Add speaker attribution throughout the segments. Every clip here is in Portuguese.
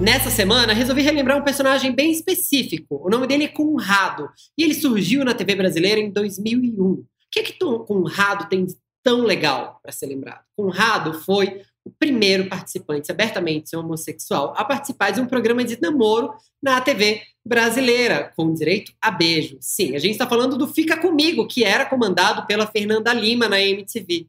Speaker 1: Nessa semana, resolvi relembrar um personagem bem específico. O nome dele é Conrado e ele surgiu na TV brasileira em 2001. O que é que Conrado tem tão legal para ser lembrado? Conrado foi o primeiro participante abertamente homossexual a participar de um programa de namoro na TV brasileira, com direito a beijo. Sim, a gente está falando do Fica Comigo, que era comandado pela Fernanda Lima na MTV.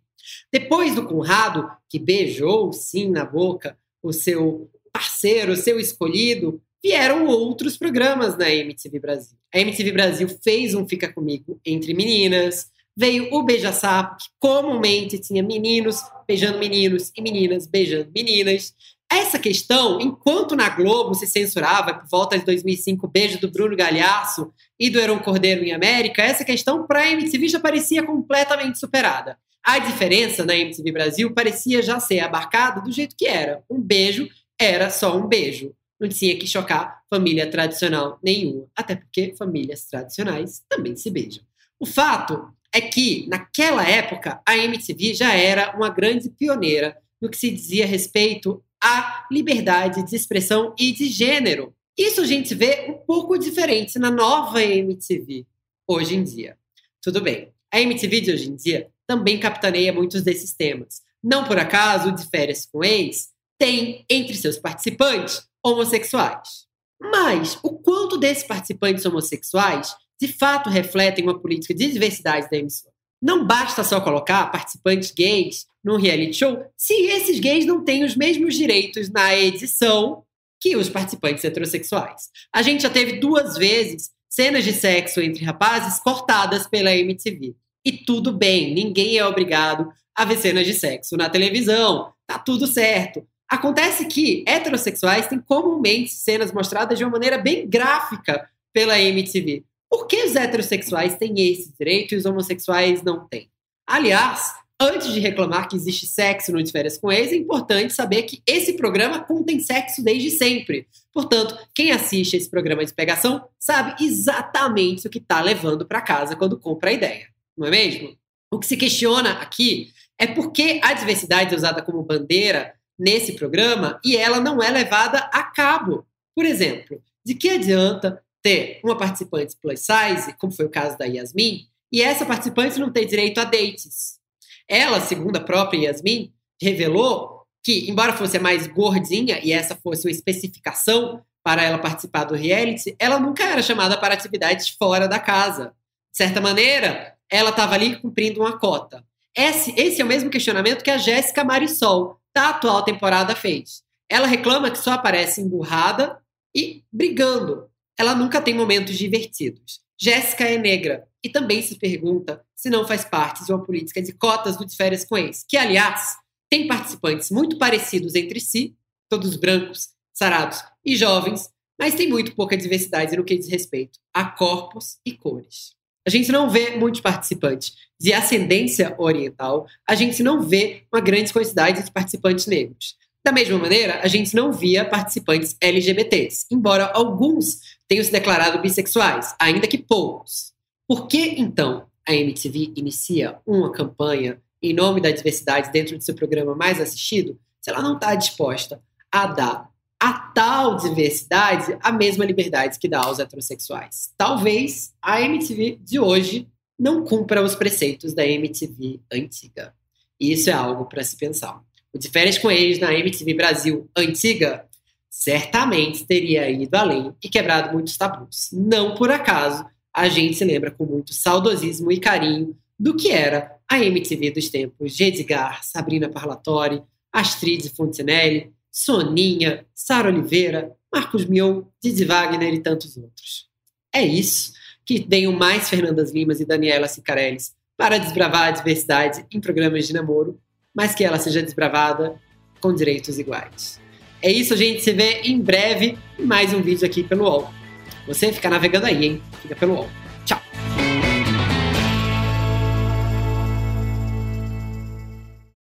Speaker 1: Depois do Conrado, que beijou sim na boca o seu parceiro, seu escolhido, vieram outros programas na MTV Brasil. A MTV Brasil fez um Fica Comigo entre meninas, veio o Beija Sapo, que comumente tinha meninos beijando meninos e meninas beijando meninas. Essa questão, enquanto na Globo se censurava por volta de 2005 o beijo do Bruno Galhaço e do Heron Cordeiro em América, essa questão para a MTV já parecia completamente superada. A diferença na MTV Brasil parecia já ser abarcada do jeito que era. Um beijo era só um beijo. Não tinha que chocar família tradicional nenhuma, até porque famílias tradicionais também se beijam. O fato é que, naquela época, a MTV já era uma grande pioneira no que se dizia respeito à liberdade de expressão e de gênero. Isso a gente vê um pouco diferente na nova MTV hoje em dia. Tudo bem, a MTV de hoje em dia também capitaneia muitos desses temas. Não por acaso, de férias com ex tem entre seus participantes homossexuais. Mas o quanto desses participantes homossexuais de fato refletem uma política de diversidade da emissora? Não basta só colocar participantes gays num reality show se esses gays não têm os mesmos direitos na edição que os participantes heterossexuais. A gente já teve duas vezes cenas de sexo entre rapazes cortadas pela MTV. E tudo bem, ninguém é obrigado a ver cenas de sexo na televisão. Tá tudo certo. Acontece que heterossexuais têm comumente cenas mostradas de uma maneira bem gráfica pela MTV. Por que os heterossexuais têm esse direito e os homossexuais não têm? Aliás, antes de reclamar que existe sexo no De Férias com Ex, é importante saber que esse programa contém sexo desde sempre. Portanto, quem assiste esse programa de pegação sabe exatamente o que está levando para casa quando compra a ideia, não é mesmo? O que se questiona aqui é por que a diversidade é usada como bandeira nesse programa e ela não é levada a cabo. Por exemplo, de que adianta ter uma participante plus size, como foi o caso da Yasmin, e essa participante não ter direito a dates? Ela, segundo a própria Yasmin, revelou que, embora fosse a mais gordinha e essa fosse uma especificação para ela participar do reality, ela nunca era chamada para atividades fora da casa. De certa maneira, ela estava ali cumprindo uma cota. Esse, esse é o mesmo questionamento que a Jéssica Marisol, da atual temporada fez. Ela reclama que só aparece emburrada e brigando. Ela nunca tem momentos divertidos. Jéssica é negra e também se pergunta se não faz parte de uma política de cotas do de férias com ex, que, aliás, tem participantes muito parecidos entre si, todos brancos, sarados e jovens, mas tem muito pouca diversidade no que diz respeito a corpos e cores. A gente não vê muitos participantes de ascendência oriental, a gente não vê uma grande quantidade de participantes negros. Da mesma maneira, a gente não via participantes LGBTs, embora alguns tenham se declarado bissexuais, ainda que poucos. Por que, então, a MTV inicia uma campanha em nome da diversidade dentro do seu programa mais assistido se ela não está disposta a dar a tal diversidade a mesma liberdade que dá aos heterossexuais. Talvez a MTV de hoje não cumpra os preceitos da MTV antiga. E isso é algo para se pensar. O de férias com eles na MTV Brasil antiga certamente teria ido além e quebrado muitos tabus. Não por acaso a gente se lembra com muito saudosismo e carinho do que era a MTV dos tempos de Edgar, Sabrina Parlatori, Astrid Fontenelle, Soninha, Sara Oliveira, Marcos Mion, Didi Wagner e tantos outros. É isso que venham mais Fernandas Limas e Daniela Cicarelli para desbravar a diversidade em programas de namoro, mas que ela seja desbravada com direitos iguais. É isso, a gente se vê em breve em mais um vídeo aqui pelo UOL. Você fica navegando aí, hein? Fica pelo UOL.